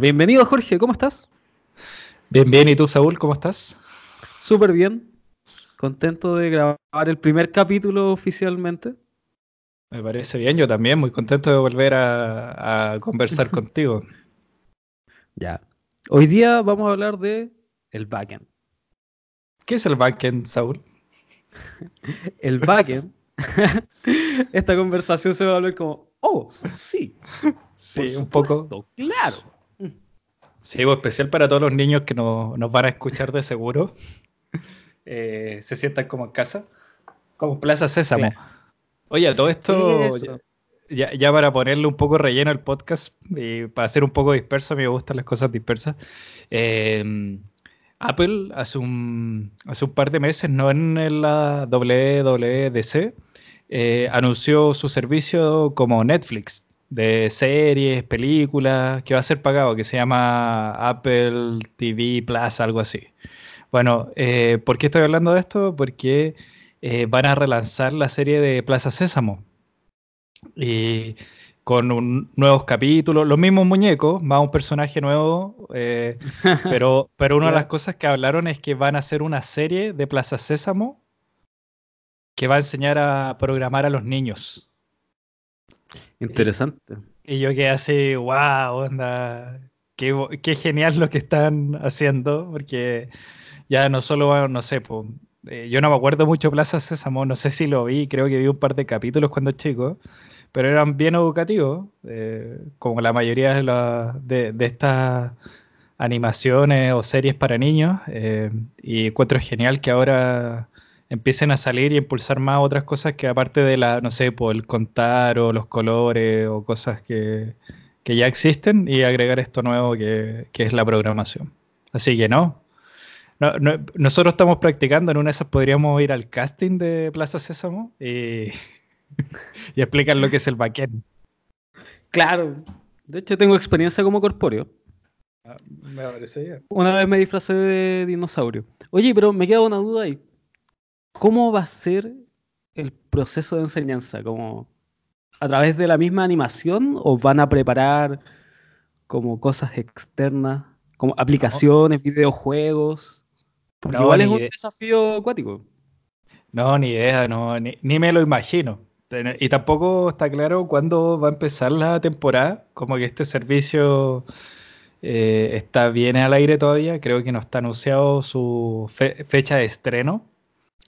Bienvenido Jorge, ¿cómo estás? Bien, bien, ¿y tú Saúl, cómo estás? Súper bien, contento de grabar el primer capítulo oficialmente. Me parece bien, yo también, muy contento de volver a, conversar contigo. Ya. Hoy día vamos a hablar de el backend. ¿Qué es el backend, Saúl? el backend. Esta conversación se va a hablar como, oh, sí. Sí, un poco. Claro. Sí, pues, especial para todos los niños que nos van a escuchar de seguro. Eh, se sientan como en casa, como Plaza Sésamo. Oye, todo esto, ya, para ponerle un poco relleno al podcast y para hacer un poco disperso, a mí me gustan las cosas dispersas. Em, Apple hace un, hace un par de meses, no en la WWDC, eh, anunció su servicio como Netflix de series, películas, que va a ser pagado, que se llama Apple TV Plus, algo así. Bueno, eh, ¿por qué estoy hablando de esto? Porque eh, van a relanzar la serie de Plaza Sésamo. Y con un, nuevos capítulos, los mismos muñecos, más un personaje nuevo, eh, pero, pero una de las cosas que hablaron es que van a hacer una serie de Plaza Sésamo que va a enseñar a programar a los niños. Interesante. Y, yo quedé así, wow, onda, qué, qué, genial lo que están haciendo, porque ya no solo, no sé, pues, yo no me acuerdo mucho Plaza Sésamo, no sé si lo vi, creo que vi un par de capítulos cuando chico, pero eran bien educativos, eh, como la mayoría de, de, estas animaciones o series para niños, eh, y encuentro genial que ahora empiecen a salir y impulsar más otras cosas que aparte de la, no sé, por el contar o los colores o cosas que, ya existen y agregar esto nuevo que, es la programación. Así que no. nosotros estamos practicando, en una de esas podríamos ir al casting de Plaza Sésamo y, y explicar lo que es el backend. Claro, de hecho tengo experiencia como corpóreo. Ah, me parece bien. Una vez me disfracé de dinosaurio. Oye, pero me queda una duda ahí. ¿Cómo va a ser el proceso de enseñanza? ¿Como a través de la misma animación o van a preparar como cosas externas, como aplicaciones, videojuegos? Porque igual es un desafío acuático. No, ni idea, no, ni, me lo imagino. Y tampoco está claro cuándo va a empezar la temporada, como que este servicio eh, está bien al aire todavía, creo que no está anunciado su fecha de estreno.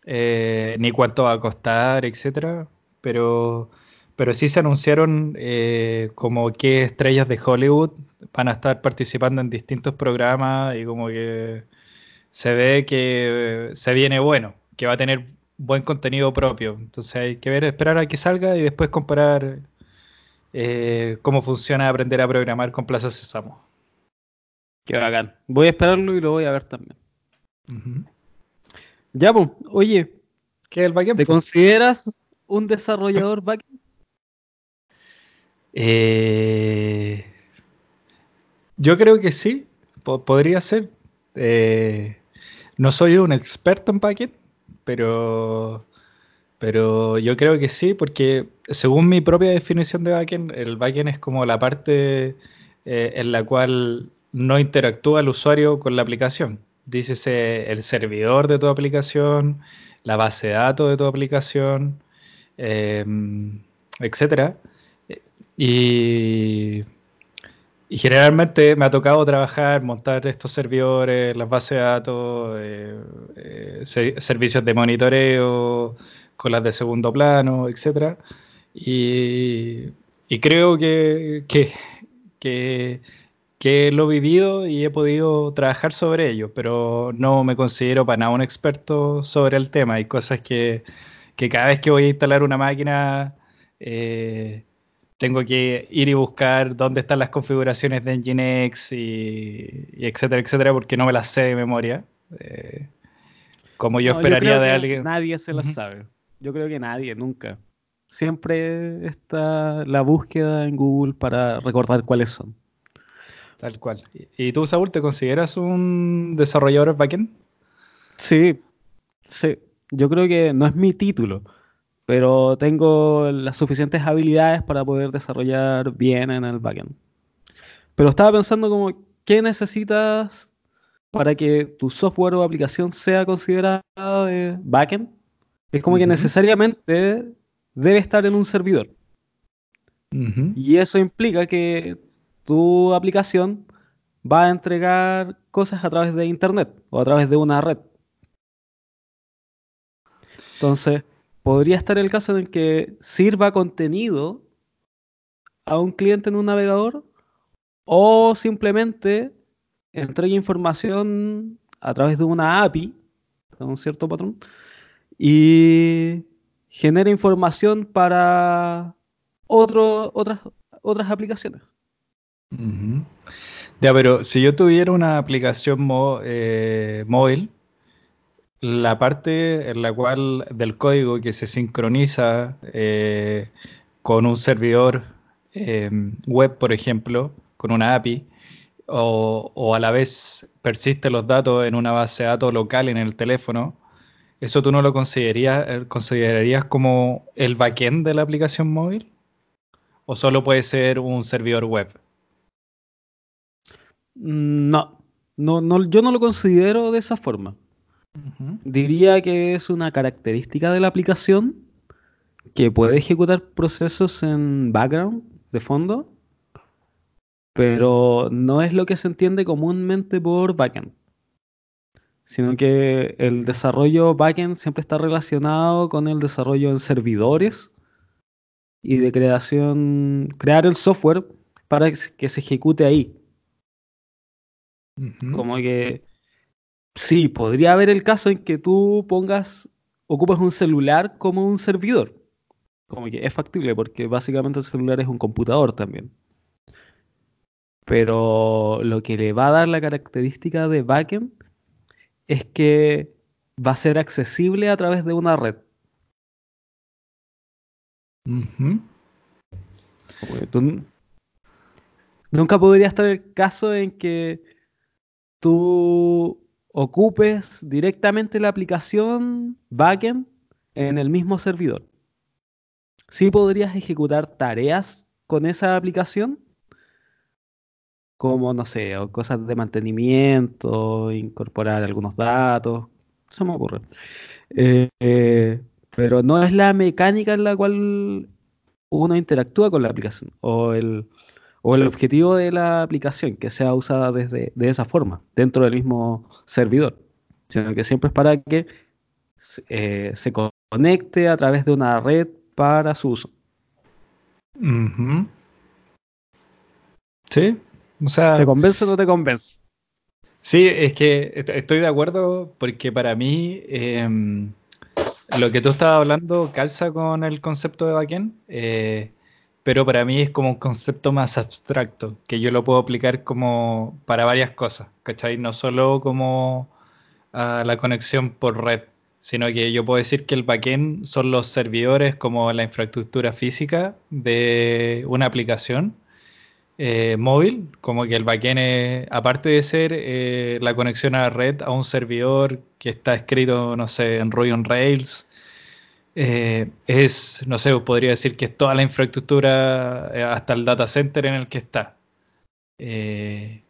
Eh, ni cuánto va a costar, etcétera, pero, pero sí se anunciaron eh, como que estrellas de Hollywood van a estar participando en distintos programas y como que se ve que se viene bueno, que va a tener buen contenido propio. Entonces hay que ver, esperar a que salga y después comparar eh, cómo funciona aprender a programar con Plaza Sésamo. Qué bacán. Voy a esperarlo y lo voy a ver también. Ya, pues, oye, ¿qué el backend? ¿Te consideras un desarrollador backend? Eh, yo creo que sí, podría ser. Eh, no soy un experto en backend, pero, pero yo creo que sí, porque según mi propia definición de backend, el backend es como la parte eh, en la cual no interactúa el usuario con la aplicación dícese el servidor de tu aplicación, la base de datos de tu aplicación, em, etcétera. Y, generalmente me ha tocado trabajar, montar estos servidores, las bases de datos, eh, eh, servicios de monitoreo con las de segundo plano, etcétera. Y, creo que, que que lo he vivido y he podido trabajar sobre ello, pero no me considero para nada un experto sobre el tema. Hay cosas que, cada vez que voy a instalar una máquina eh, tengo que ir y buscar dónde están las configuraciones de Nginx y, etcétera, etcétera, porque no me las sé de memoria. Eh, como yo esperaría de alguien. Nadie se las sabe. Yo creo que nadie, nunca. Siempre está la búsqueda en Google para recordar cuáles son. Tal cual. ¿Y tú, Saúl, te consideras un desarrollador backend? Sí, sí. Yo creo que no es mi título, pero tengo las suficientes habilidades para poder desarrollar bien en el backend. Pero estaba pensando como, ¿qué necesitas para que tu software o aplicación sea considerada de backend? Es como que necesariamente debe estar en un servidor. Y eso implica que tu aplicación va a entregar cosas a través de Internet o a través de una red. Entonces, podría estar el caso en que sirva contenido a un cliente en un navegador o simplemente entregue información a través de una API, de un cierto patrón, y genere información para otras, otras aplicaciones. Ya, pero si yo tuviera una aplicación eh, móvil, la parte en la cual del código que se sincroniza eh, con un servidor em, web, por ejemplo, con una API, o, a la vez persiste los datos en una base de datos local en el teléfono, ¿eso tú no lo considerarías, eh, considerarías como el backend de la aplicación móvil? ¿O solo puede ser un servidor web? No, no, no yo no lo considero de esa forma. Diría que es una característica de la aplicación que puede ejecutar procesos en background, de fondo, pero no es lo que se entiende comúnmente por backend, sino que el desarrollo backend siempre está relacionado con el desarrollo en servidores y de creación, crear el software para que se ejecute ahí. Como que sí, podría haber el caso en que tú pongas, ocupas un celular como un servidor. Como que es factible porque básicamente el celular es un computador también. Pero lo que le va a dar la característica de backend es que va a ser accesible a través de una red. nunca podría estar el caso en que tú ocupes directamente la aplicación backend en el mismo servidor. Sí podrías ejecutar tareas con esa aplicación, como, no sé, cosas de mantenimiento, incorporar algunos datos, se me ocurre. Eh, pero no es la mecánica en la cual uno interactúa con la aplicación o el, o el objetivo de la aplicación que sea usada desde, de esa forma, dentro del mismo servidor, sino que siempre es para que eh, se conecte a través de una red para su uso. Sí, o sea... ¿Te convence o no te convence? Sí, es que estoy de acuerdo porque para mí em, lo que tú estabas hablando calza con el concepto de backend. Eh, pero para mí es como un concepto más abstracto, que yo lo puedo aplicar como para varias cosas, ¿cachai? No solo como la conexión por red, sino que yo puedo decir que el backend son los servidores como la infraestructura física de una aplicación eh, móvil, como que el backend es, aparte de ser eh, la conexión a la red a un servidor que está escrito, no sé, en Ruby on Rails, eh, es, no sé, podría decir que es toda la infraestructura eh, hasta el data center en el que está. Eh,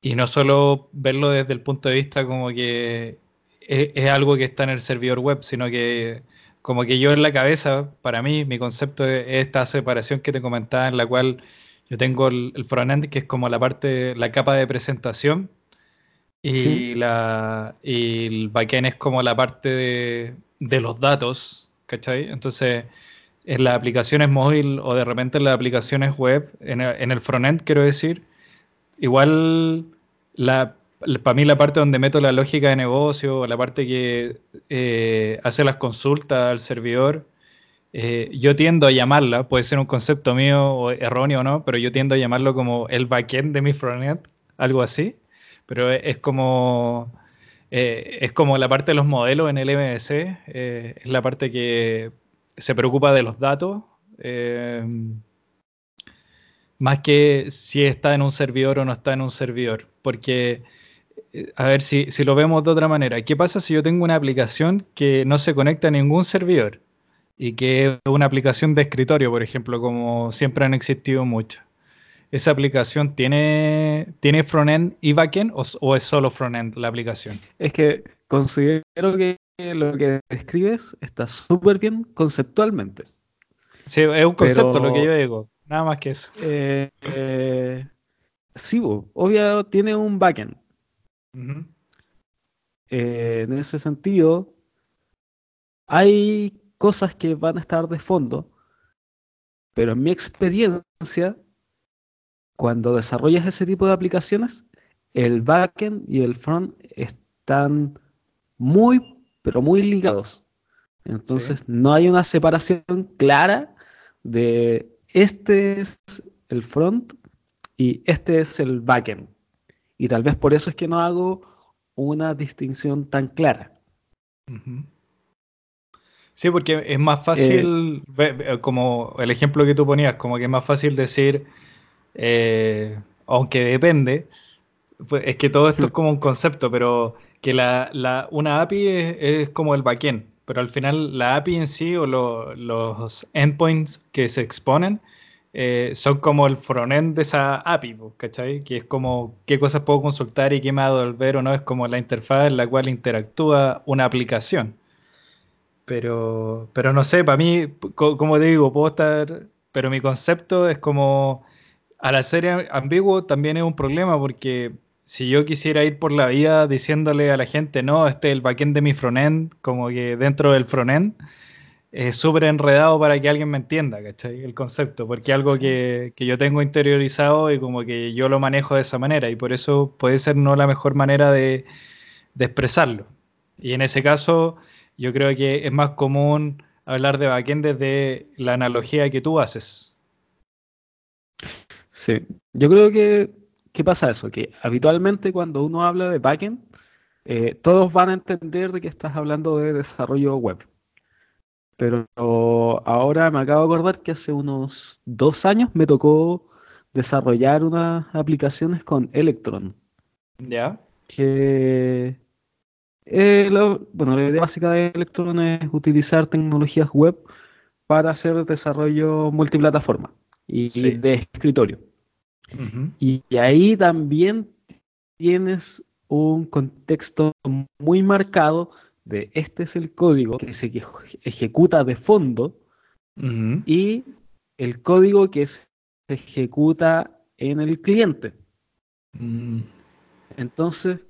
y no solo verlo desde el punto de vista como que es, algo que está en el servidor web, sino que como que yo en la cabeza, para mí, mi concepto es esta separación que te comentaba, en la cual yo tengo el, el frontend, que es como la parte, la capa de presentación, y, la, y el backend es como la parte de, de los datos, ¿cachai? Entonces, en las aplicaciones móvil o de repente en las aplicaciones web, en el, frontend quiero decir, igual la, para mí la parte donde meto la lógica de negocio, la parte que eh, hace las consultas al servidor, eh, yo tiendo a llamarla, puede ser un concepto mío o erróneo o no, pero yo tiendo a llamarlo como el backend de mi frontend, algo así, pero es como eh, es como la parte de los modelos en el MVC, eh, es la parte que se preocupa de los datos, eh, más que si está en un servidor o no está en un servidor. Porque, a ver si, si lo vemos de otra manera, ¿qué pasa si yo tengo una aplicación que no se conecta a ningún servidor? Y que es una aplicación de escritorio, por ejemplo, como siempre han existido muchas. ¿Esa aplicación tiene, tiene frontend y backend o, o es solo frontend la aplicación? Es que considero que lo que describes está súper bien conceptualmente. Sí, es un concepto lo que yo digo, nada más que eso. Eh, eh, sí, obvio, tiene un backend. Eh, en ese sentido, hay cosas que van a estar de fondo, pero en mi experiencia, cuando desarrollas ese tipo de aplicaciones, el backend y el front están muy, pero muy ligados. Entonces, no hay una separación clara de este es el front y este es el backend. Y tal vez por eso es que no hago una distinción tan clara. Sí, porque es más fácil, eh, como el ejemplo que tú ponías, como que es más fácil decir, eh, aunque depende, pues, es que todo esto es como un concepto, pero que la, una API es, como el backend, pero al final la API en sí o los endpoints que se exponen eh, son como el frontend de esa API, ¿cachai? Que es como qué cosas puedo consultar y qué me va a devolver o no, es como la interfaz en la cual interactúa una aplicación. Pero, pero no sé, para mí, como te digo, puedo estar, pero mi concepto es como, al ser ambiguo también es un problema porque si yo quisiera ir por la vida diciéndole a la gente, no, este es el backend de mi frontend, como que dentro del frontend, es súper enredado para que alguien me entienda, ¿cachai? El concepto, porque es algo que, yo tengo interiorizado y como que yo lo manejo de esa manera y por eso puede ser no la mejor manera de, expresarlo. Y en ese caso, yo creo que es más común hablar de backend desde la analogía que tú haces. Sí, yo creo que, ¿qué pasa eso? Que habitualmente cuando uno habla de backend, eh, todos van a entender de que estás hablando de desarrollo web. Pero ahora me acabo de acordar que hace unos dos años me tocó desarrollar unas aplicaciones con Electron. ¿Ya? Que eh, bueno, la idea básica de Electron es utilizar tecnologías web para hacer desarrollo multiplataforma y, de escritorio. Y, ahí también tienes un contexto muy marcado de este es el código que se ejecuta de fondo y el código que se ejecuta en el cliente. Mm. Entonces,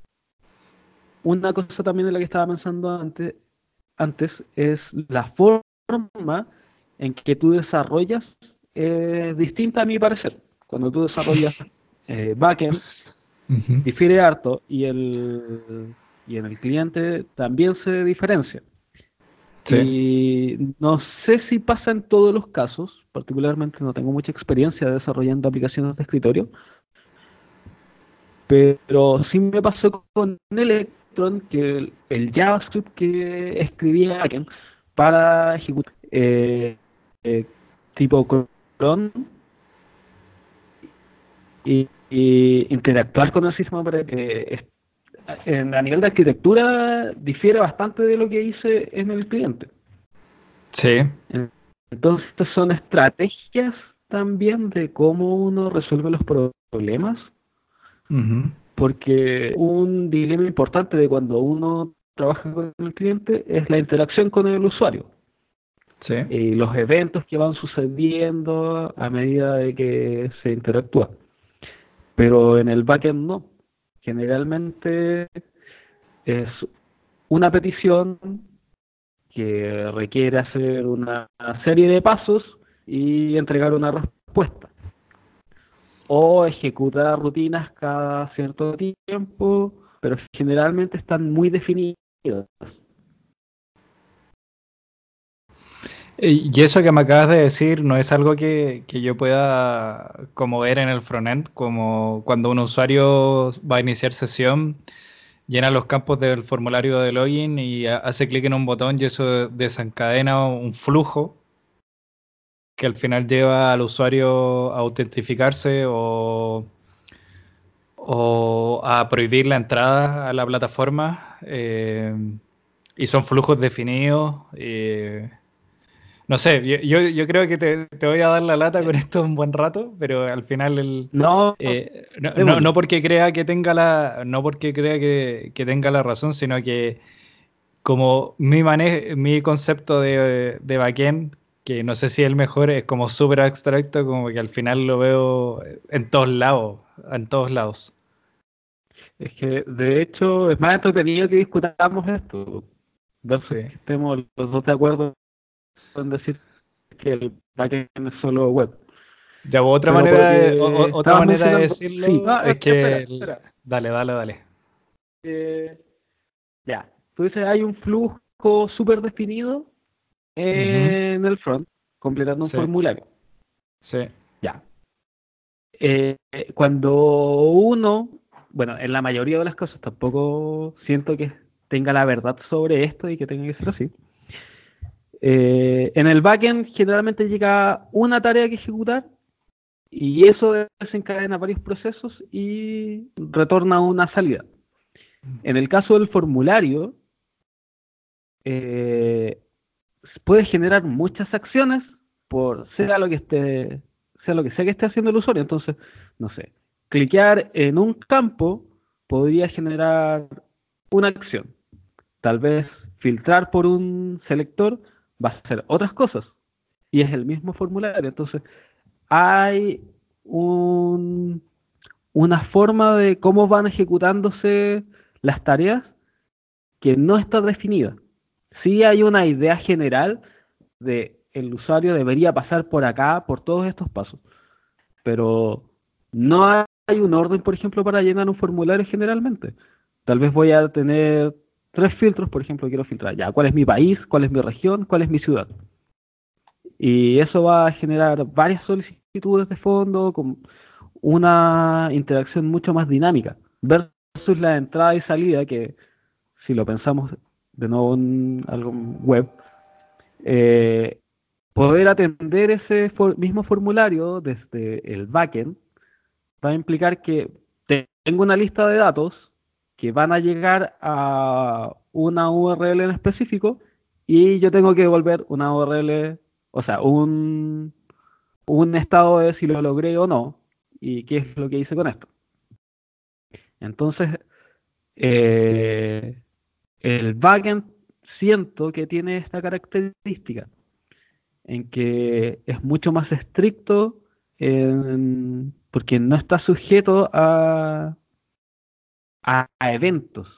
una cosa también de la que estaba pensando antes, antes es la forma en que tú desarrollas es distinta a mi parecer. Cuando tú desarrollas eh, backend, difiere harto y el y en el cliente también se diferencia. Y no sé si pasa en todos los casos, particularmente no tengo mucha experiencia desarrollando aplicaciones de escritorio, pero sí me pasó con Electron que el, JavaScript que escribía para ejecutar eh, eh, tipo cron y, interactuar con el sistema para que a nivel de arquitectura difiere bastante de lo que hice en el cliente. Sí. Entonces son estrategias también de cómo uno resuelve los problemas. Porque un dilema importante de cuando uno trabaja con el cliente es la interacción con el usuario. Sí. Y los eventos que van sucediendo a medida de que se interactúa. Pero en el backend no. Generalmente es una petición que requiere hacer una serie de pasos y entregar una respuesta. O ejecutar rutinas cada cierto tiempo, pero generalmente están muy definidas. Y eso que me acabas de decir no es algo que, yo pueda como ver en el frontend, como cuando un usuario va a iniciar sesión, llena los campos del formulario de login y hace clic en un botón y eso desencadena un flujo que al final lleva al usuario a autentificarse o, a prohibir la entrada a la plataforma. Eh, y son flujos definidos. Eh, no sé, yo, yo, creo que te, te, voy a dar la lata con esto un buen rato, pero al final el, no, eh, no, no, porque crea que tenga la, no porque crea que, que, tenga la razón, sino que como mi manejo, mi concepto de, de backend, que no sé si es el mejor, es como súper abstracto, como que al final lo veo en todos lados, en todos lados. Es que de hecho es más entretenido que discutamos esto. Ver si estemos los dos de acuerdo en decir que el backend es solo web. Ya, otra manera, de, otra manera de decirlo es que. Dale, dale, dale. Eh, ya, tú dices, hay un flujo súper definido en el front, completando un formulario. Sí. Ya. Eh, cuando uno, bueno, en la mayoría de las cosas tampoco siento que tenga la verdad sobre esto y que tenga que ser así. Eh, en el backend generalmente llega una tarea que ejecutar y eso desencadena varios procesos y retorna una salida. En el caso del formulario, eh, puede generar muchas acciones por sea lo que esté, sea lo que sea que esté haciendo el usuario. Entonces, no sé, cliquear en un campo podría generar una acción. Tal vez filtrar por un selector va a hacer otras cosas. Y es el mismo formulario. Entonces, hay un, una forma de cómo van ejecutándose las tareas que no está definida sí hay una idea general de el usuario debería pasar por acá, por todos estos pasos. Pero no hay un orden, por ejemplo, para llenar un formulario generalmente. Tal vez voy a tener tres filtros, por ejemplo, quiero filtrar. Ya cuál es mi país, cuál es mi región, cuál es mi ciudad. Y eso va a generar varias solicitudes de fondo con una interacción mucho más dinámica versus la entrada y salida que si lo pensamos de nuevo en algo web, eh, poder atender ese mismo formulario desde el backend va a implicar que tengo una lista de datos que van a llegar a una URL en específico y yo tengo que devolver una URL, o sea, un, un estado de si lo logré o no y qué es lo que hice con esto. Entonces, eh, el backend siento que tiene esta característica, en que es mucho más estricto porque no está sujeto a, a, eventos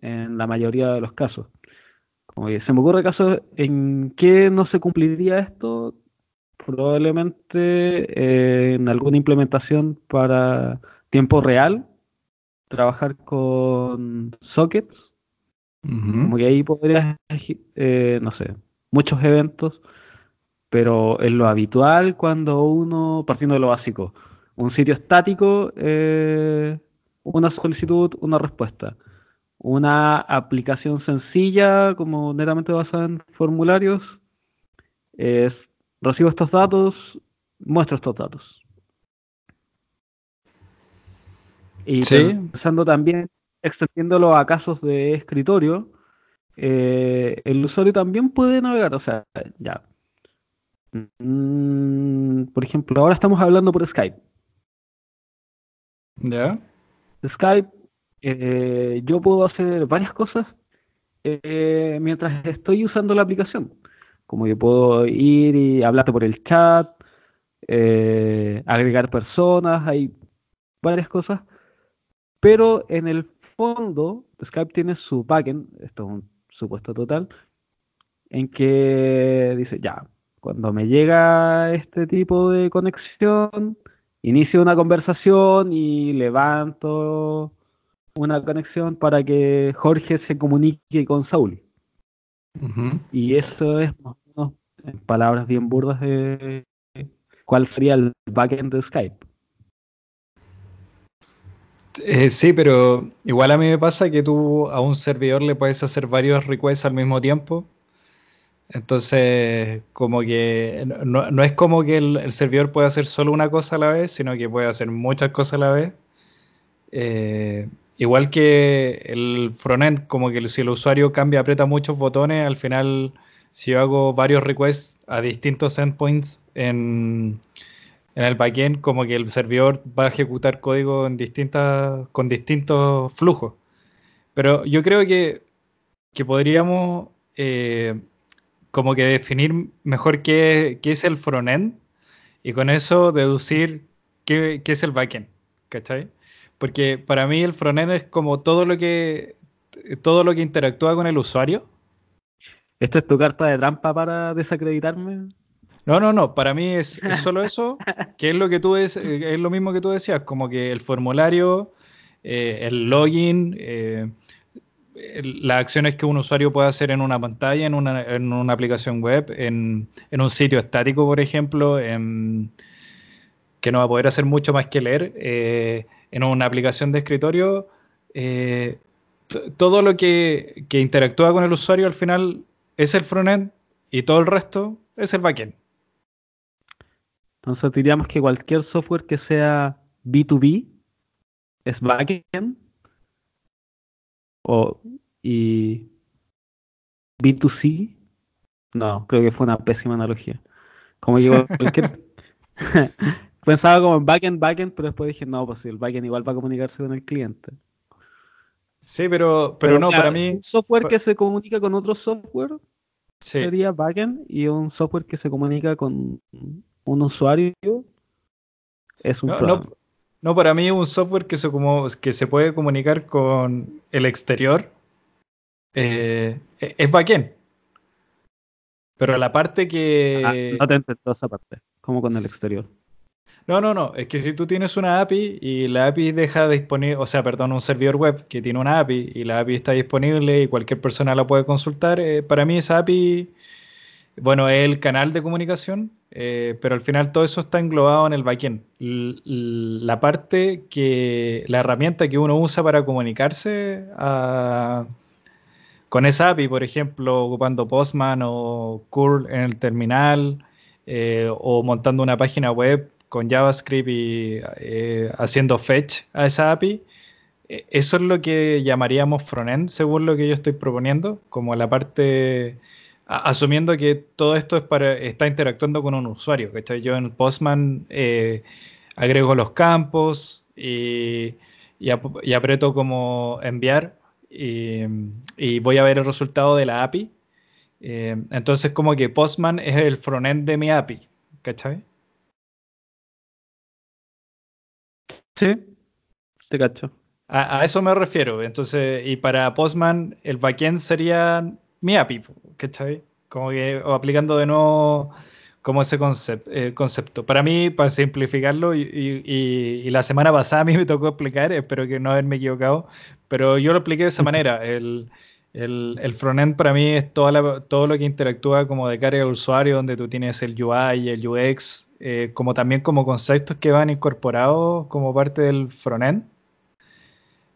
en la mayoría de los casos. Como se me ocurre casos en que no se cumpliría esto, probablemente eh, en alguna implementación para tiempo real, trabajar con sockets como que ahí podrías, eh, no sé, muchos eventos, pero en lo habitual cuando uno, partiendo de lo básico, un sitio estático, eh, una solicitud, una respuesta. Una aplicación sencilla, como netamente basada en formularios, es recibo estos datos, muestro estos datos. Y pensando también extendiéndolo a casos de escritorio, eh, el usuario también puede navegar, o sea, ya. Mm, por ejemplo, ahora estamos hablando por Skype. ¿Ya? Skype, eh, yo puedo hacer varias cosas eh, mientras estoy usando la aplicación. Como yo puedo ir y hablarte por el chat, agregar personas, hay varias cosas. Pero en el fondo, Skype tiene su backend, esto es un supuesto total, en que dice, ya, cuando me llega este tipo de conexión, inicio una conversación y levanto una conexión para que Jorge se comunique con Saúl. Y eso es, en palabras bien burdas, de cuál sería el backend de Skype. Eh, sí, pero igual a mí me pasa que tú a un servidor le puedes hacer varios requests al mismo tiempo. Entonces, como que no, es como que el, servidor puede hacer solo una cosa a la vez, sino que puede hacer muchas cosas a la vez. Eh, igual que el frontend, como que si el usuario cambia, aprieta muchos botones, al final si yo hago varios requests a distintos endpoints en, en el backend, como que el servidor va a ejecutar código en distintas, con distintos flujos. Pero yo creo que, que podríamos eh, como que definir mejor qué, qué es el frontend y con eso deducir qué, qué, es el backend, ¿cachai? Porque para mí el frontend es como todo lo que todo lo que interactúa con el usuario. ¿Esto es tu carta de trampa para desacreditarme? No, no, no. Para mí es, solo eso, que es lo que tú es, es lo mismo que tú decías, como que el formulario, eh, el login, eh, las acciones que un usuario puede hacer en una pantalla, en una, en una aplicación web, en, en, un sitio estático, por ejemplo, en, que no va a poder hacer mucho más que leer, eh, en una aplicación de escritorio, eh, todo lo que, que, interactúa con el usuario al final es el frontend y todo el resto es el backend. Entonces diríamos que cualquier software que sea B2B es backend o, y B2C, no, creo que fue una pésima analogía. Como digo, pensaba como en backend, backend, pero después dije, no, pues el backend igual va a comunicarse con el cliente. Sí, pero, pero, no, para mí... Un software que se comunica con otro software sería backend y un software que se comunica con un usuario es un no, no, para mí un software que se, como, que se puede comunicar con el exterior eh, es backend. Pero la parte que... Ah, no te entiendo esa parte, como con el exterior. No, no, no. Es que si tú tienes una API y la API deja disponible, o sea, perdón, un servidor web que tiene una API y la API está disponible y cualquier persona la puede consultar, eh, para mí esa API, bueno, es el canal de comunicación eh, pero al final todo eso está englobado en el backend. La parte que, la herramienta que uno usa para comunicarse ah, con esa API, por ejemplo, ocupando Postman o curl en el terminal, eh, o montando una página web con JavaScript y eh, haciendo fetch a esa API, eso es lo que llamaríamos frontend, según lo que yo estoy proponiendo, como la parte asumiendo que todo esto es para, está interactuando con un usuario. ¿cachai? Yo en Postman eh, agrego los campos y, y, aprieto como enviar y, voy a ver el resultado de la API. Eh, entonces como que Postman es el frontend de mi API. ¿Cachai? Sí, te cacho. A, a, eso me refiero. Entonces, y para Postman, el backend sería mi API, ¿cachai? Como que, o aplicando de nuevo como ese eh, concepto. Para mí, para simplificarlo, y, la semana pasada a mí me tocó explicar, espero que no haberme equivocado, pero yo lo expliqué de esa manera. El, el, el frontend para mí es toda todo lo que interactúa como de cara al usuario, donde tú tienes el UI, el UX, eh, como también como conceptos que van incorporados como parte del frontend.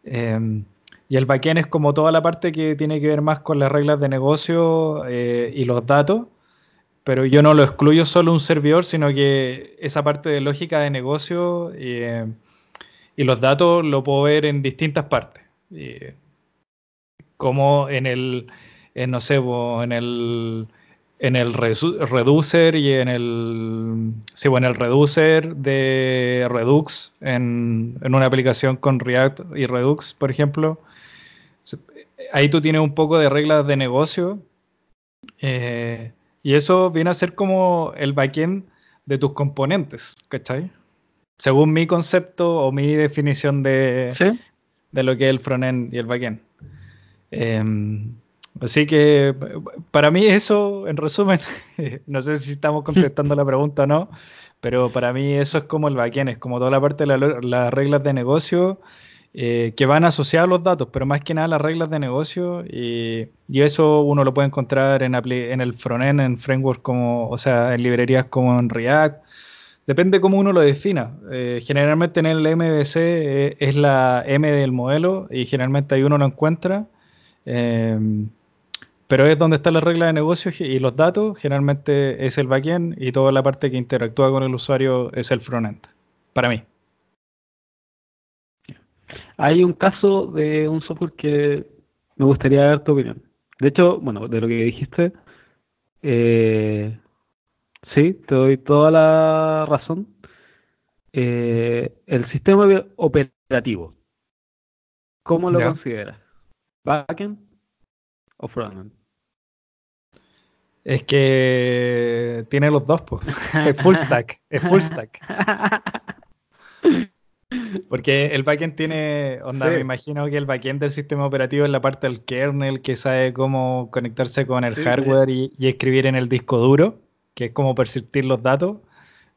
Eh, y el backend es como toda la parte que tiene que ver más con las reglas de negocio eh, y los datos, pero yo no lo excluyo solo un servidor, sino que esa parte de lógica de negocio eh, y los datos lo puedo ver en distintas partes. como en el, no sé, en el, en el reducer y en el, sí, bueno, el reducer de Redux en, en una aplicación con React y Redux, por ejemplo ahí tú tienes un poco de reglas de negocio eh, y eso viene a ser como el backend de tus componentes, ¿cachai? Según mi concepto o mi definición de, de lo que es el frontend y el backend. Em, así que para mí eso, en resumen, no sé si estamos contestando la pregunta o no, pero para mí eso es como el backend, es como toda la parte de las reglas de negocio eh, que van asociados los datos, pero más que nada las reglas de negocio y, eso uno lo puede encontrar en, en el frontend, en frameworks como, o sea, en librerías como en React. Depende cómo uno lo defina. Eh, generalmente en el MVC eh, es la M del modelo y generalmente ahí uno lo encuentra. pero es donde está la regla de negocio y los datos. Generalmente es el backend y toda la parte que interactúa con el usuario es el frontend. Para mí. Hay un caso de un software que me gustaría ver tu opinión. De hecho, bueno, de lo que dijiste, Eh, sí, te doy toda la razón. Eh, el sistema operativo, ¿cómo lo consideras? ¿Backend o frontend? Es que tiene los dos, pues. Es full stack, es full stack. Porque el backend tiene, onda, me imagino que el backend del sistema operativo es la parte del kernel que sabe cómo conectarse con el hardware y, escribir en el disco duro, que es como persistir los datos.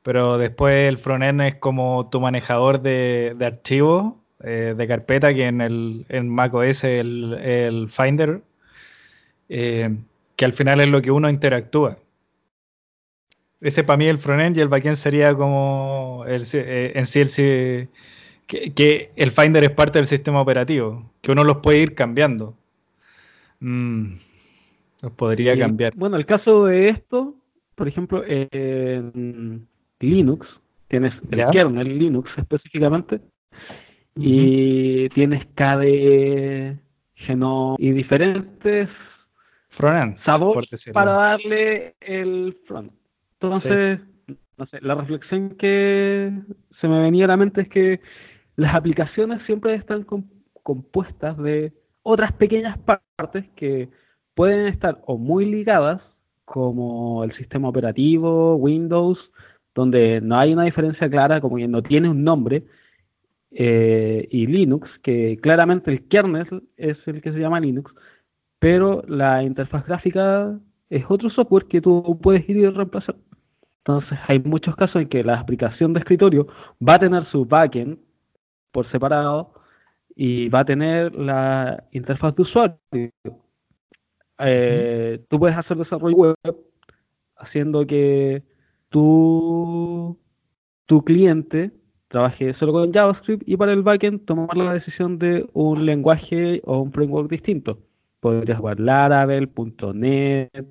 Pero después el frontend es como tu manejador de, archivos, eh, de carpeta, que en el en macOS el, el Finder, eh, que al final es lo que uno interactúa. Ese para mí el frontend y el backend sería como el, eh, en sí el, que, el Finder es parte del sistema operativo, que uno los puede ir cambiando. Mm, los podría cambiar. Bueno, el caso de esto, por ejemplo, en Linux, tienes el kernel Linux específicamente, y tienes KDE, Genome y diferentes frontend para darle el front. Entonces, no sé, la reflexión que se me venía a la mente es que las aplicaciones siempre están compuestas de otras pequeñas partes que pueden estar o muy ligadas, como el sistema operativo, Windows, donde no hay una diferencia clara, como que no tiene un nombre, eh, y Linux, que claramente el kernel es el que se llama Linux, pero la interfaz gráfica es otro software que tú puedes ir y reemplazar. Entonces hay muchos casos en que la aplicación de escritorio va a tener su backend por separado y va a tener la interfaz de usuario. Eh, tú puedes hacer desarrollo web haciendo que tu, tu cliente trabaje solo con JavaScript y para el backend tomar la decisión de un lenguaje o un framework distinto. Podrías jugar Laravel, .NET,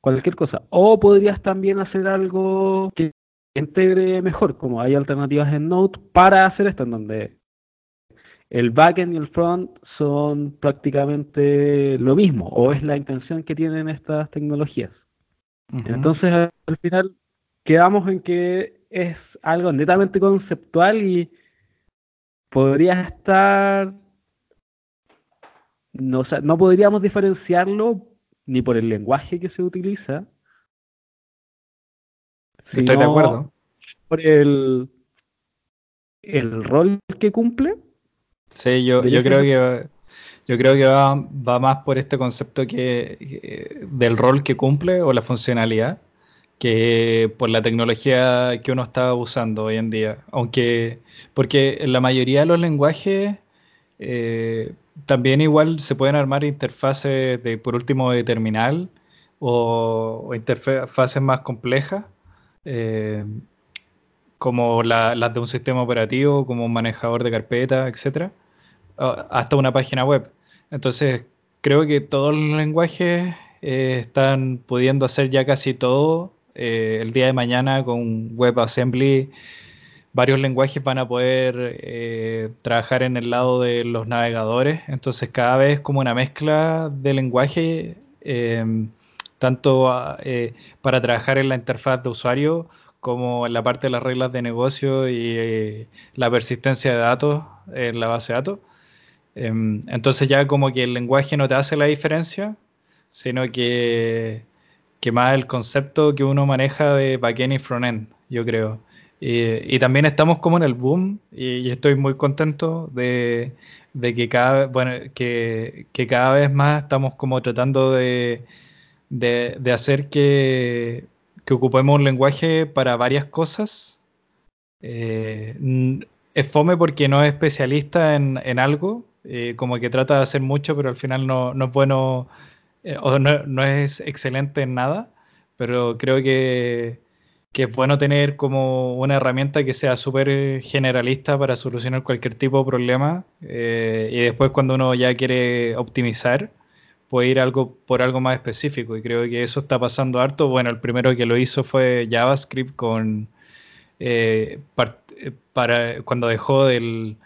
cualquier cosa. O podrías también hacer algo que integre mejor, como hay alternativas en Node para hacer esto, en donde el backend y el front son prácticamente lo mismo, o es la intención que tienen estas tecnologías. Entonces, al final, quedamos en que es algo netamente conceptual y podría estar. No, no podríamos diferenciarlo ni por el lenguaje que se utiliza. Estoy de acuerdo. Por el, el rol que cumple. Sí, yo, yo creo que yo creo que va, va más por este concepto que, del rol que cumple o la funcionalidad que por la tecnología que uno está usando hoy en día. Aunque, porque en la mayoría de los lenguajes eh, también igual se pueden armar interfaces de, por último, de terminal o, interfaces más complejas, eh, como las de un sistema operativo, como un manejador de carpeta, etc. hasta una página web. Entonces, creo que todos los lenguajes eh, están pudiendo hacer ya casi todo eh, el día de mañana con WebAssembly varios lenguajes van a poder trabajar en el lado de los navegadores. Entonces cada vez como una mezcla de lenguaje, tanto eh, para trabajar en la interfaz de usuario como en la parte de las reglas de negocio y eh, la persistencia de datos en la base de datos. Em, entonces ya como que el lenguaje no te hace la diferencia, sino que, que más el concepto que uno maneja de backend y frontend, yo creo. Y, también estamos como en el boom y, estoy muy contento de, que, cada, bueno, que, cada vez más estamos como tratando de, hacer que, ocupemos un lenguaje para varias cosas. Eh, es fome porque no es especialista en, algo, eh, como que trata de hacer mucho, pero al final no, es bueno eh, o no, no es excelente en nada, pero creo que que es bueno tener como una herramienta que sea súper generalista para solucionar cualquier tipo de problema y después cuando uno ya quiere optimizar puede ir algo por algo más específico y creo que eso está pasando harto. Bueno, el primero que lo hizo fue JavaScript con eh, para cuando dejó del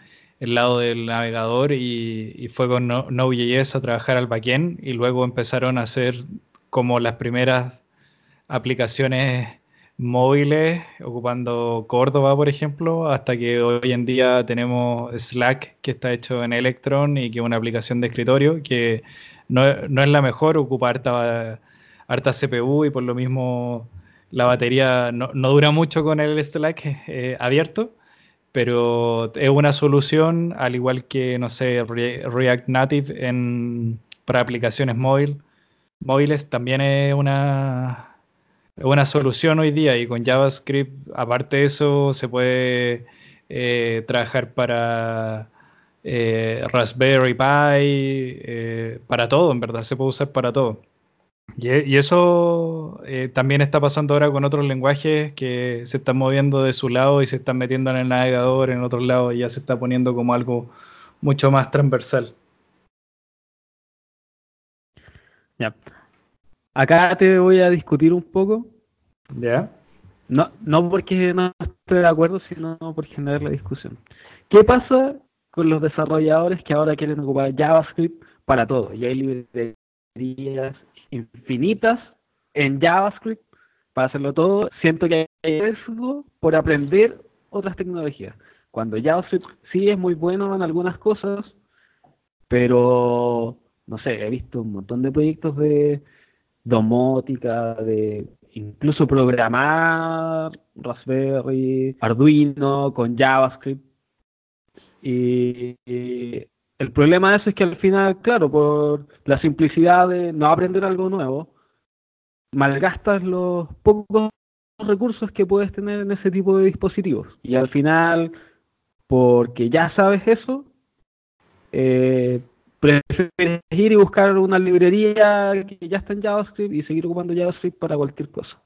el lado del navegador y, fue con Node.js a trabajar al backend y luego empezaron a hacer como las primeras aplicaciones móviles, ocupando Córdoba, por ejemplo, hasta que hoy en día tenemos Slack, que está hecho en Electron y que es una aplicación de escritorio, que no, es la mejor, ocupa harta, harta CPU y por lo mismo la batería no, dura mucho con el Slack eh, abierto, pero es una solución, al igual que, no sé, React Native en, para aplicaciones móvil, móviles, también es una una solución hoy día y con JavaScript, aparte de eso, se puede eh, trabajar para eh, Raspberry Pi, eh, para todo, en verdad, se puede usar para todo. Y, eso también está pasando ahora con otros lenguajes que se están moviendo de su lado y se están metiendo en el navegador, en otros lados, y ya se está poniendo como algo mucho más transversal. Ya. Acá te voy a discutir un poco. ¿Ya? No, no porque no esté de acuerdo, sino por generar la discusión. ¿Qué pasa con los desarrolladores que ahora quieren ocupar JavaScript para todo? Y hay librerías infinitas en JavaScript para hacerlo todo. Siento que hay riesgo por aprender otras tecnologías. Cuando JavaScript sí es muy bueno en algunas cosas, pero no sé, he visto un montón de proyectos de domótica, de incluso programar Raspberry, Arduino con JavaScript. Y, el problema de eso es que al final, claro, por la simplicidad de no aprender algo nuevo, malgastas los pocos recursos que puedes tener en ese tipo de dispositivos. Y al final, porque ya sabes eso, eh, prefieres ir y buscar una librería que ya está en JavaScript y seguir ocupando JavaScript para cualquier cosa.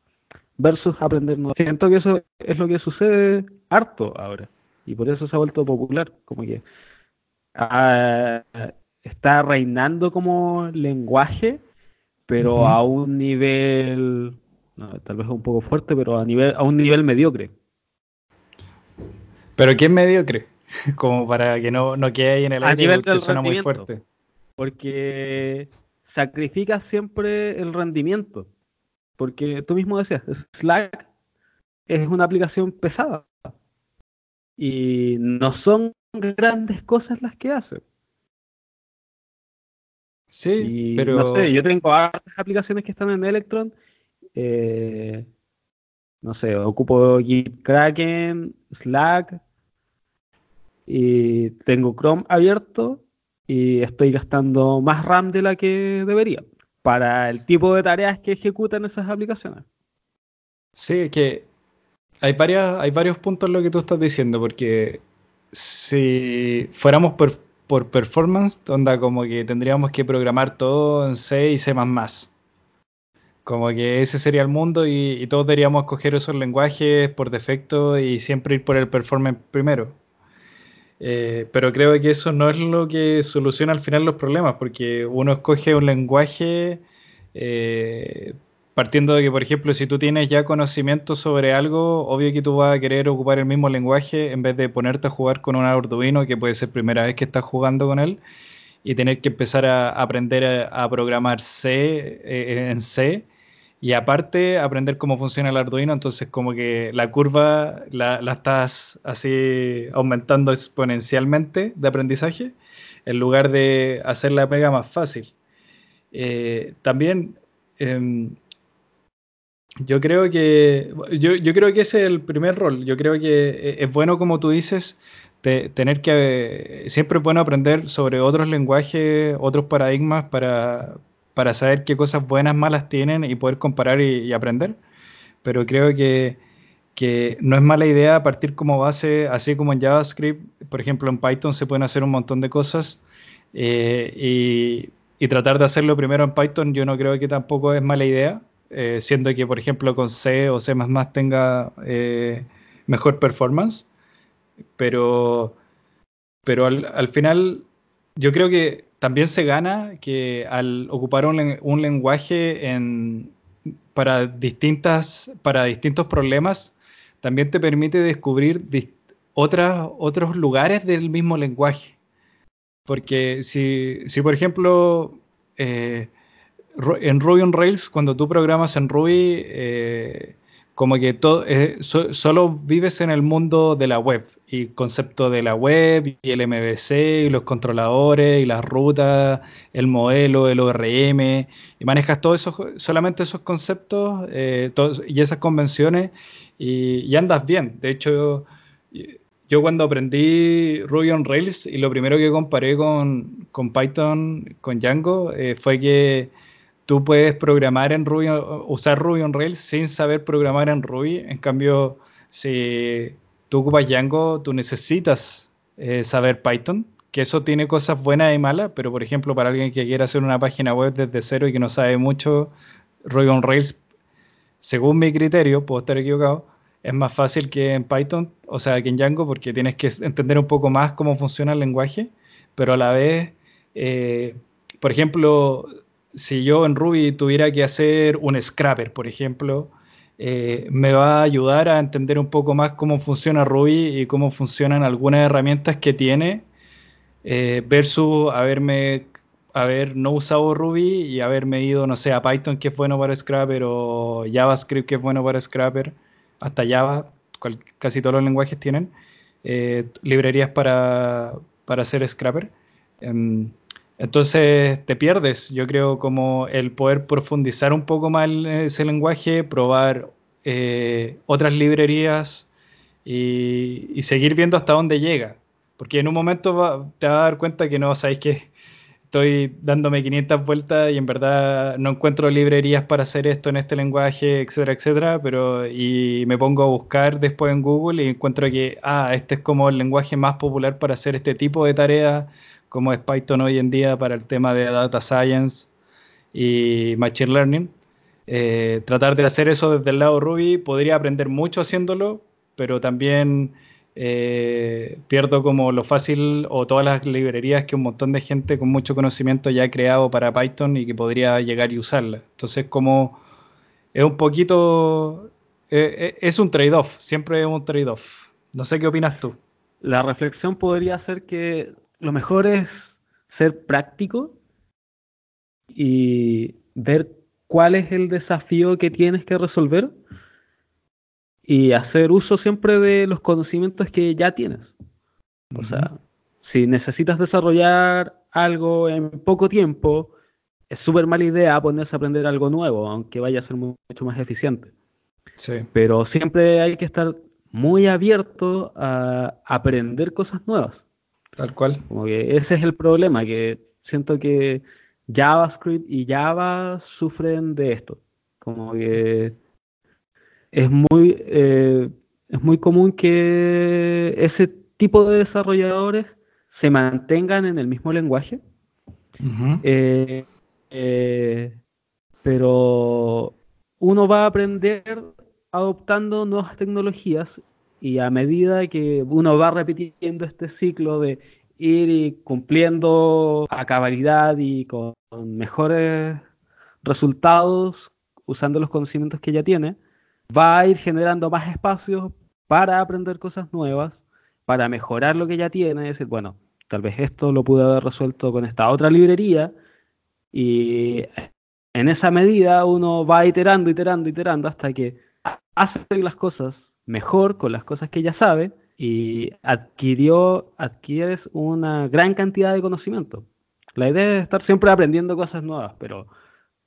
Versus aprender nuevo. Siento que eso es lo que sucede harto ahora. Y por eso se ha vuelto popular. Como que ah, está reinando como lenguaje, pero a un nivel, tal vez un poco fuerte, pero a nivel a un nivel mediocre. ¿Pero quién mediocre? como para que no, no quede ahí en el aire porque suena muy fuerte. Porque sacrifica siempre el rendimiento. Porque tú mismo decías, Slack es una aplicación pesada. Y no son grandes cosas las que hace. Sí, pero. No sé, yo tengo varias aplicaciones que están en Electron. Eh, no sé, ocupo Git Kraken, Slack, y tengo Chrome abierto y estoy gastando más RAM de la que debería para el tipo de tareas que ejecutan esas aplicaciones. Sí, que hay, varias, hay varios puntos en lo que tú estás diciendo, porque si fuéramos por, por performance, onda como que tendríamos que programar todo en C y C++. Como que ese sería el mundo y, todos deberíamos coger esos lenguajes por defecto y siempre ir por el performance primero. Eh, pero creo que eso no es lo que soluciona al final los problemas, porque uno escoge un lenguaje eh, partiendo de que, por ejemplo, si tú tienes ya conocimiento sobre algo, obvio que tú vas a querer ocupar el mismo lenguaje en vez de ponerte a jugar con un Arduino, que puede ser primera vez que estás jugando con él, y tener que empezar a aprender a, programar C eh, en C y aparte aprender cómo funciona el Arduino, entonces como que la curva la, estás así aumentando exponencialmente de aprendizaje en lugar de hacer la pega más fácil. Eh, también em, yo creo que yo, yo, creo que ese es el primer rol. Yo creo que e, es bueno, como tú dices, tener que siempre es bueno aprender sobre otros lenguajes, otros paradigmas para, para saber qué cosas buenas, malas tienen y poder comparar y, aprender. Pero creo que, que, no es mala idea partir como base, así como en JavaScript, por ejemplo en Python se pueden hacer un montón de cosas eh, y, y, tratar de hacerlo primero en Python yo no creo que tampoco es mala idea, eh, siendo que por ejemplo con C o C++ tenga eh, mejor performance, pero, pero al, al final yo creo que también se gana que al ocupar un, lenguaje para, distintas, para distintos problemas, también te permite descubrir otros lugares del mismo lenguaje. Porque si, por ejemplo, eh, en Ruby on Rails, cuando tú programas en Ruby, eh, como que todo, eh, solo vives en el mundo de la web y concepto de la web y el MVC y los controladores y las rutas, el modelo, el ORM y manejas todos esos, solamente esos conceptos eh, y esas convenciones y, andas bien. De hecho, yo cuando aprendí Ruby on Rails y lo primero que comparé con, con Python, con Django, fue que tú puedes programar en Ruby, usar Ruby on Rails sin saber programar en Ruby. En cambio, si tú ocupas Django, tú necesitas eh, saber Python, que eso tiene cosas buenas y malas, pero por ejemplo, para alguien que quiera hacer una página web desde cero y que no sabe mucho, Ruby on Rails, según mi criterio, puedo estar equivocado, es más fácil que en Python, o sea, que en Django, porque tienes que entender un poco más cómo funciona el lenguaje, pero a la vez, eh, por ejemplo, si yo en Ruby tuviera que hacer un scrapper, por ejemplo, eh, me va a ayudar a entender un poco más cómo funciona Ruby y cómo funcionan algunas herramientas que tiene, eh, versus haberme haber no usado Ruby y haberme ido, no sé, a Python que es bueno para Scrapper o JavaScript que es bueno para Scrapper, hasta Java, casi todos los lenguajes tienen eh, librerías para, para hacer Scrapper. Em, entonces te pierdes, yo creo, como el poder profundizar un poco más ese lenguaje, probar eh, otras librerías y, seguir viendo hasta dónde llega. Porque en un momento te vas a dar cuenta que no, sabéis que estoy dándome 500 vueltas y en verdad no encuentro librerías para hacer esto en este lenguaje, etcétera, etcétera, pero y me pongo a buscar después en Google y encuentro que, ah, este es como el lenguaje más popular para hacer este tipo de tareas como es Python hoy en día para el tema de data science y machine learning. Eh, tratar de hacer eso desde el lado Ruby, podría aprender mucho haciéndolo, pero también eh, pierdo como lo fácil o todas las librerías que un montón de gente con mucho conocimiento ya ha creado para Python y que podría llegar y usarla. Entonces, como es un poquito, eh, es un trade-off, siempre es un trade-off. No sé qué opinas tú. La reflexión podría ser que lo mejor es ser práctico y ver cuál es el desafío que tienes que resolver y hacer uso siempre de los conocimientos que ya tienes. O sea, si necesitas desarrollar algo en poco tiempo, es súper mala idea ponerse a aprender algo nuevo, aunque vaya a ser mucho más eficiente. Sí. Pero siempre hay que estar muy abierto a aprender cosas nuevas. Tal cual. Como que ese es el problema, que siento que JavaScript y Java sufren de esto. Como que es muy, eh, es muy común que ese tipo de desarrolladores se mantengan en el mismo lenguaje. Eh, eh, pero uno va a aprender adoptando nuevas tecnologías y a medida que uno va repitiendo este ciclo de ir cumpliendo a cabalidad y con mejores resultados usando los conocimientos que ya tiene, va a ir generando más espacios para aprender cosas nuevas, para mejorar lo que ya tiene, y decir, bueno, tal vez esto lo pude haber resuelto con esta otra librería y en esa medida uno va iterando, iterando, iterando hasta que hace las cosas mejor con las cosas que ya sabe y adquirió, adquieres una gran cantidad de conocimiento. La idea es estar siempre aprendiendo cosas nuevas, pero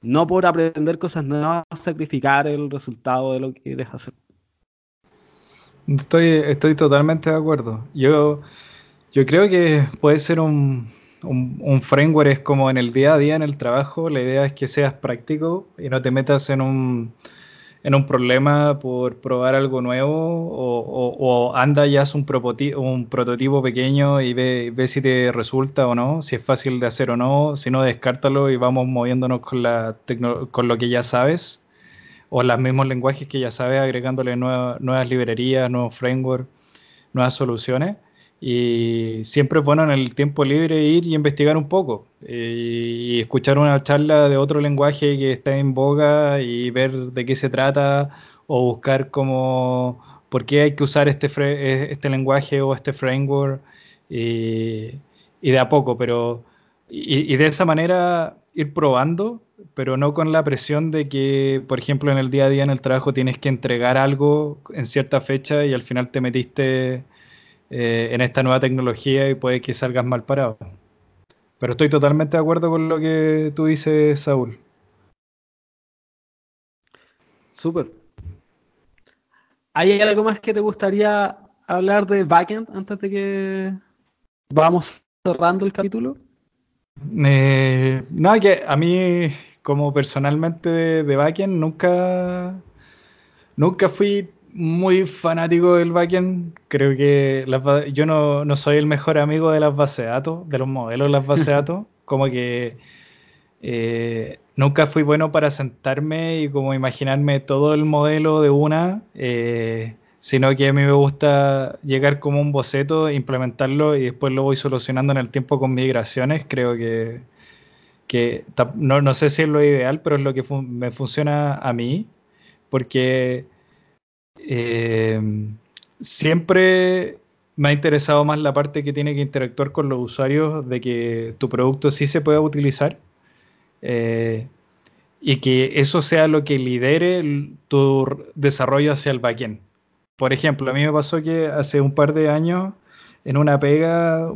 no por aprender cosas nuevas sacrificar el resultado de lo que dejas hacer. Estoy, estoy totalmente de acuerdo. Yo, yo creo que puede ser un, un, un, framework, es como en el día a día, en el trabajo, la idea es que seas práctico y no te metas en un, en un problema por probar algo nuevo o, anda y haz un, un prototipo pequeño y ve, ve, si te resulta o no, si es fácil de hacer o no, si no, descártalo y vamos moviéndonos con, la con lo que ya sabes o los mismos lenguajes que ya sabes, agregándole nuevas librerías, nuevos frameworks, nuevas soluciones. Y siempre es bueno en el tiempo libre ir y investigar un poco eh, y escuchar una charla de otro lenguaje que está en boga y ver de qué se trata o buscar cómo, por qué hay que usar este, eh, este lenguaje o este framework y, y de a poco, pero y, y, de esa manera ir probando, pero no con la presión de que, por ejemplo, en el día a día en el trabajo tienes que entregar algo en cierta fecha y al final te metiste eh, en esta nueva tecnología y puede que salgas mal parado. Pero estoy totalmente de acuerdo con lo que tú dices, Saúl. Súper. ¿Hay algo más que te gustaría hablar de backend antes de que vamos cerrando el capítulo? Eh, no, que a mí, como personalmente de, backend, nunca, nunca fui muy fanático del backend. Creo que yo no, soy el mejor amigo de las bases de datos, de los modelos de las bases de datos. Como que eh, nunca fui bueno para sentarme y como imaginarme todo el modelo de una. Eh, sino que a mí me gusta llegar como un boceto, implementarlo y después lo voy solucionando en el tiempo con migraciones. Creo que, que no, no, sé si es lo ideal, pero es lo que me funciona a mí, porque eh, siempre me ha interesado más la parte que tiene que interactuar con los usuarios, de que tu producto sí se pueda utilizar. Eh, y que eso sea lo que lidere tu desarrollo hacia el backend. Por ejemplo, a mí me pasó que hace un par de años en una pega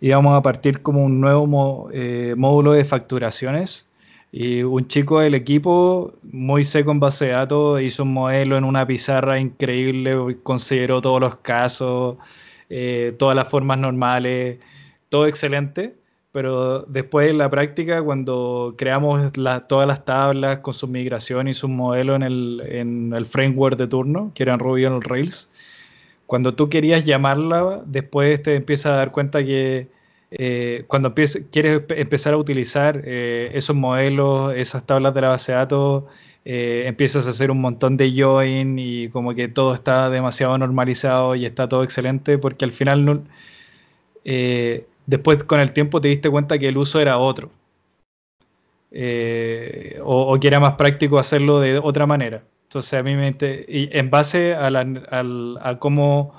íbamos a partir como un nuevo eh, módulo de facturaciones y un chico del equipo, muy seco en base de datos, hizo un modelo en una pizarra increíble, consideró todos los casos, eh, todas las formas normales, todo excelente. Pero después en la práctica, cuando creamos todas las tablas con su migración y su modelo en el, en el framework de turno, que eran Ruby on Rails, cuando tú querías llamarla, después te empiezas a dar cuenta que eh, cuando quieres empezar a utilizar eh, esos modelos, esas tablas de la base de datos, eh, empiezas a hacer un montón de join y como que todo está demasiado normalizado y está todo excelente, porque al final después con el tiempo te diste cuenta que el uso era otro. O, que era más práctico hacerlo de otra manera. Entonces a mí me... Y en base a, la, cómo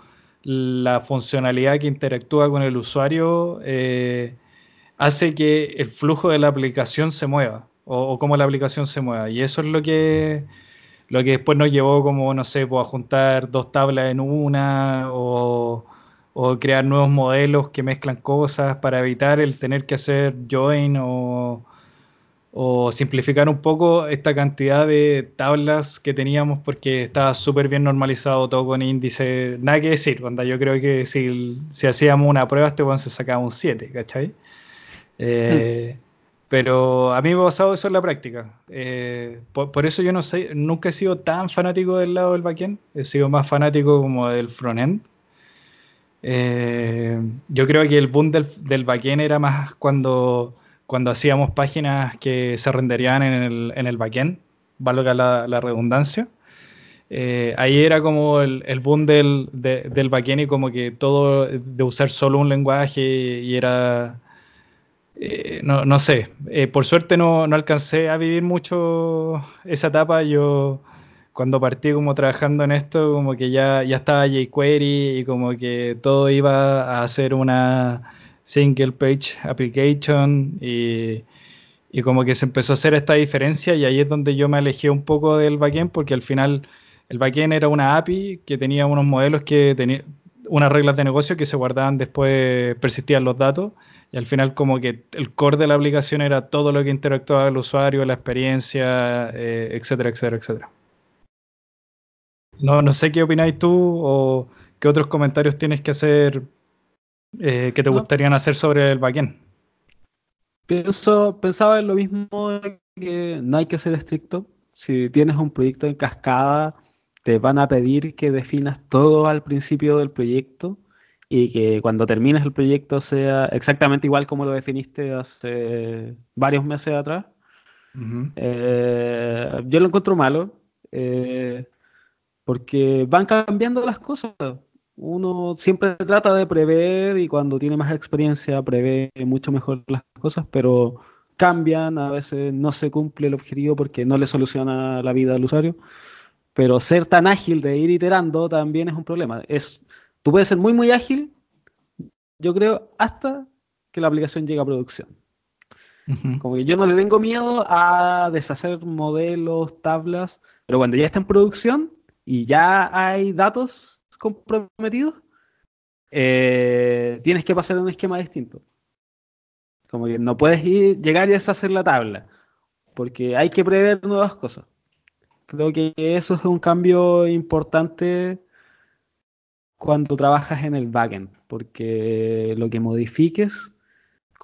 la funcionalidad que interactúa con el usuario eh, hace que el flujo de la aplicación se mueva o, cómo la aplicación se mueva. Y eso es lo que, lo que después nos llevó como, no sé, pues, a juntar dos tablas en una o, o crear nuevos modelos que mezclan cosas para evitar el tener que hacer join o, simplificar un poco esta cantidad de tablas que teníamos porque estaba súper bien normalizado todo con índice. Nada que decir, cuando yo creo que si, si hacíamos una prueba este bueno se sacaba un 7, ¿cachai? Eh, pero a mí me ha pasado eso en la práctica. Eh, por, por, eso yo no sé, nunca he sido tan fanático del lado del backend, he sido más fanático como del frontend. Eh, yo creo que el boom del, del backend era más cuando, cuando hacíamos páginas que se renderían en el, en el backend, valga la, la redundancia. Eh, ahí era como el, el boom del, del backend y como que todo de usar solo un lenguaje y era, eh, no, no, sé, por suerte no, no, alcancé a vivir mucho esa etapa, yo cuando partí como trabajando en esto, como que ya, ya estaba jQuery y como que todo iba a ser una single page application y, y, como que se empezó a hacer esta diferencia y ahí es donde yo me alejé un poco del backend porque al final el backend era una API que tenía unos modelos que tenía unas reglas de negocio que se guardaban después, persistían los datos y al final como que el core de la aplicación era todo lo que interactuaba el usuario, la experiencia, eh, etcétera, etcétera, etcétera. No, no sé qué opináis tú o qué otros comentarios tienes que hacer eh, que te gustarían hacer sobre el backend. Pienso, pensaba en lo mismo que no hay que ser estricto. Si tienes un proyecto en cascada, te van a pedir que definas todo al principio del proyecto y que cuando termines el proyecto sea exactamente igual como lo definiste hace varios meses atrás. Eh, yo lo encuentro malo. Eh, porque van cambiando las cosas. Uno siempre trata de prever y cuando tiene más experiencia prevé mucho mejor las cosas, pero cambian, a veces no se cumple el objetivo porque no le soluciona la vida al usuario. Pero ser tan ágil de ir iterando también es un problema. Es, tú puedes ser muy, muy ágil, yo creo, hasta que la aplicación llegue a producción. Como que yo no le tengo miedo a deshacer modelos, tablas, pero cuando ya está en producción y ya hay datos comprometidos, eh, tienes que pasar a un esquema distinto. Como que no puedes ir, llegar y deshacer la tabla, porque hay que prever nuevas cosas. Creo que eso es un cambio importante cuando trabajas en el backend, porque lo que modifiques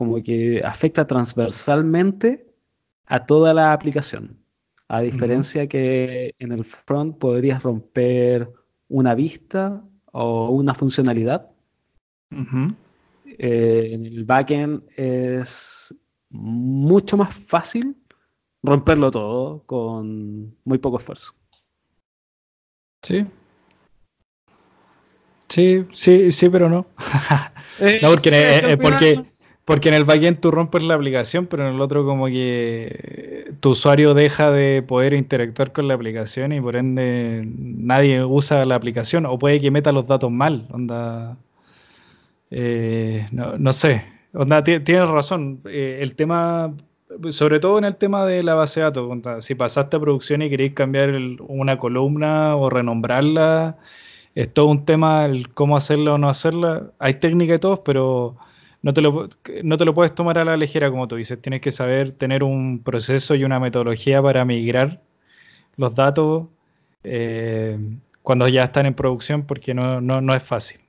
como que afecta transversalmente a toda la aplicación. A diferencia que en el front podrías romper una vista o una funcionalidad. Eh, en el backend es mucho más fácil romperlo todo con muy poco esfuerzo. Sí. Sí, sí, sí, pero no. no, porque, eh, porque, porque en el backend tú rompes la aplicación, pero en el otro como que tu usuario deja de poder interactuar con la aplicación y por ende nadie usa la aplicación o puede que meta los datos mal. Onda, eh, no, sé. Onda, tienes razón. Eh, el tema, sobre todo en el tema de la base de datos, si pasaste a producción y queréis cambiar una columna o renombrarla, es todo un tema el cómo hacerla o no hacerla. Hay técnica y todo, pero no te, lo, no te lo puedes tomar a la ligera, como tú dices. Tienes que saber tener un proceso y una metodología para migrar los datos eh, cuando ya están en producción, porque no, no, es fácil.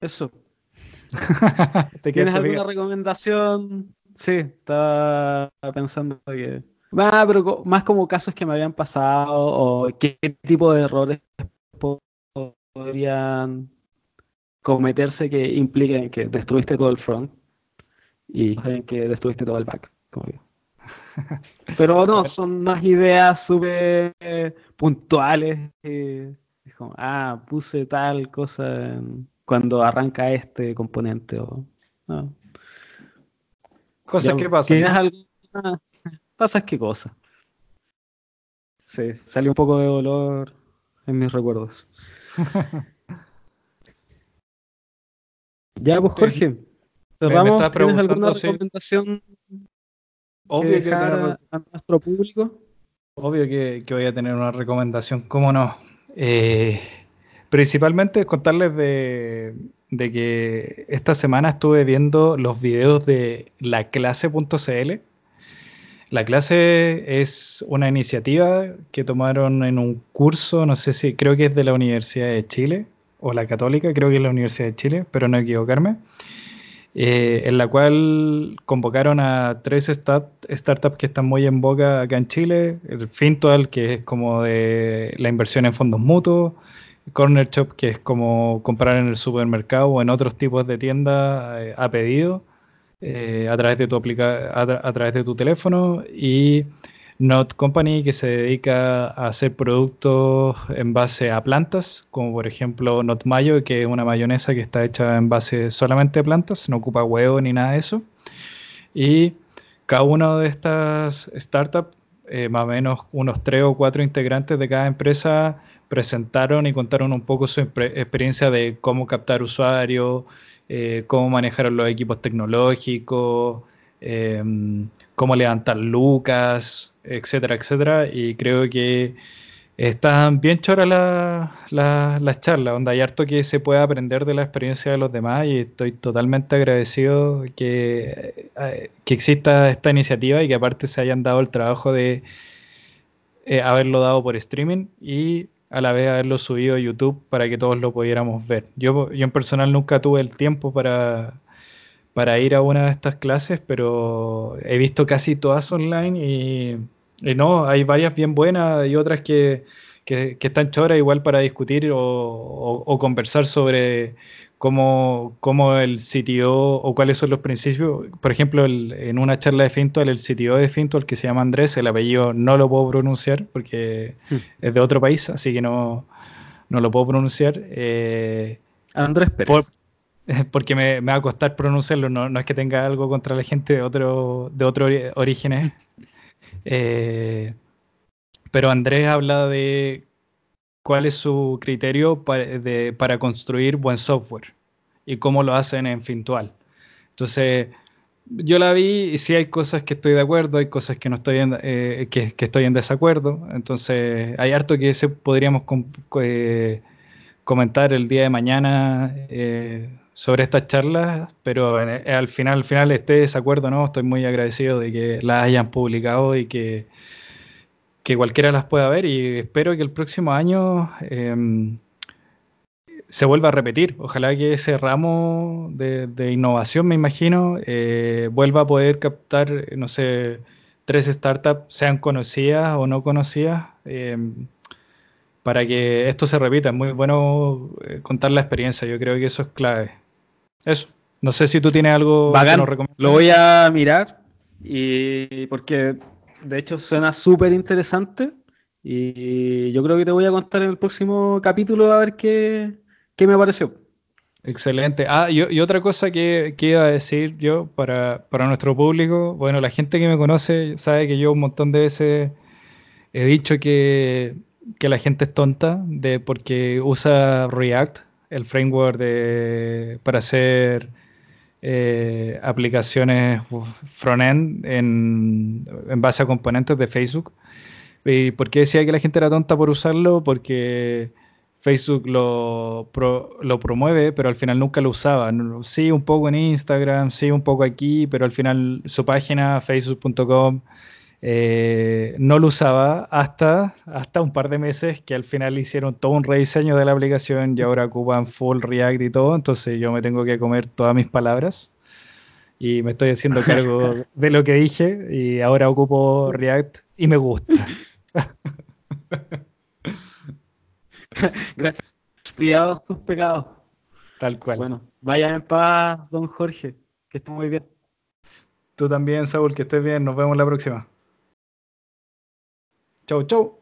Eso. ¿Tienes alguna recomendación? Sí, estaba pensando que. Ah, pero más como casos que me habían pasado o qué tipo de errores podrían cometerse que impliquen que destruiste todo el front y que destruiste todo el back. Pero no, son unas ideas súper puntuales. ah, puse tal cosa cuando arranca este componente. O, Cosas que pasan. ¿Tienes alguna? Pasas qué cosa. Sí, salió un poco de dolor en mis recuerdos. ya, pues Jorge, cerramos. ¿Tienes alguna recomendación Obvio que, a, nuestro público? Obvio que, voy a tener una recomendación, ¿cómo no? Eh, principalmente contarles de, de, que esta semana estuve viendo los videos de laclase.cl la clase es una iniciativa que tomaron en un curso, no sé si creo que es de la Universidad de Chile o la Católica, creo que es la Universidad de Chile, pero no equivocarme, eh, en la cual convocaron a tres startups que están muy en boca acá en Chile, el Fintual, que es como de la inversión en fondos mutuos, Corner Shop, que es como comprar en el supermercado o en otros tipos de tiendas eh, a pedido, eh, a, través de tu a, través de tu teléfono y Not Company que se dedica a hacer productos en base a plantas, como por ejemplo Not Mayo, que es una mayonesa que está hecha en base solamente a plantas, no ocupa huevo ni nada de eso. Y cada una de estas startups, eh, más o menos unos tres o cuatro integrantes de cada empresa, presentaron y contaron un poco su experiencia de cómo captar usuarios, eh, cómo manejar los equipos tecnológicos, em, cómo levantar lucas, etcétera, etcétera. Y creo que están bien choras las charlas, donde hay harto que se puede aprender de la experiencia de los demás y estoy totalmente agradecido que, eh, que exista esta iniciativa y que aparte se hayan dado el trabajo de eh, haberlo dado por streaming y a la vez haberlo subido a YouTube para que todos lo pudiéramos ver. Yo, yo en personal nunca tuve el tiempo para, para ir a una de estas clases, pero he visto casi todas online y, no, hay varias bien buenas y otras que, que, están choras igual para discutir o, conversar sobre cómo, cómo, el CTO o cuáles son los principios. Por ejemplo, en una charla de Fintual, el CTO de Fintual, que se llama Andrés, el apellido no lo puedo pronunciar porque hmm. es de otro país, así que no, no lo puedo pronunciar. Eh, Andrés Pérez. porque me, me, va a costar pronunciarlo, no, no, es que tenga algo contra la gente de otro, de otro orígenes. Eh, pero Andrés habla de cuál es su criterio para, construir buen software y cómo lo hacen en Fintual. Entonces, yo la vi y sí hay cosas que estoy de acuerdo, hay cosas que no estoy en, eh, que, estoy en desacuerdo. Entonces, hay harto que se podríamos eh, comentar el día de mañana eh, sobre estas charlas, pero al final, al final esté desacuerdo, ¿no? Estoy muy agradecido de que las hayan publicado y que que cualquiera las pueda ver y espero que el próximo año em, se vuelva a repetir. Ojalá que ese ramo de, innovación, me imagino, eh, vuelva a poder captar, no sé, tres startups, sean conocidas o no conocidas, em, para que esto se repita. Es muy bueno eh, contar la experiencia, yo creo que eso es clave. Eso. No sé si tú tienes algo que nos Lo voy a mirar y porque de hecho, suena súper interesante. Y yo creo que te voy a contar en el próximo capítulo a ver qué, me pareció. Excelente. Ah, y, otra cosa que, iba a decir yo para, nuestro público, bueno, la gente que me conoce sabe que yo un montón de veces he dicho que, la gente es tonta de porque usa React, el framework de, para hacer eh, aplicaciones front-end en, base a componentes de Facebook. ¿Y por qué decía que la gente era tonta por usarlo? Porque Facebook lo, lo promueve, pero al final nunca lo usaba. Sí, un poco en Instagram, sí, un poco aquí, pero al final su página, facebook.com, eh, no lo usaba hasta, hasta un par de meses que al final hicieron todo un rediseño de la aplicación y ahora ocupan full React y todo, entonces yo me tengo que comer todas mis palabras y me estoy haciendo cargo de lo que dije y ahora ocupo React y me gusta. Gracias. Cuidados tus pecados. Tal cual. Bueno, vaya en paz, don Jorge, que esté muy bien. Tú también, Saúl, que estés bien. Nos vemos la próxima. 九州。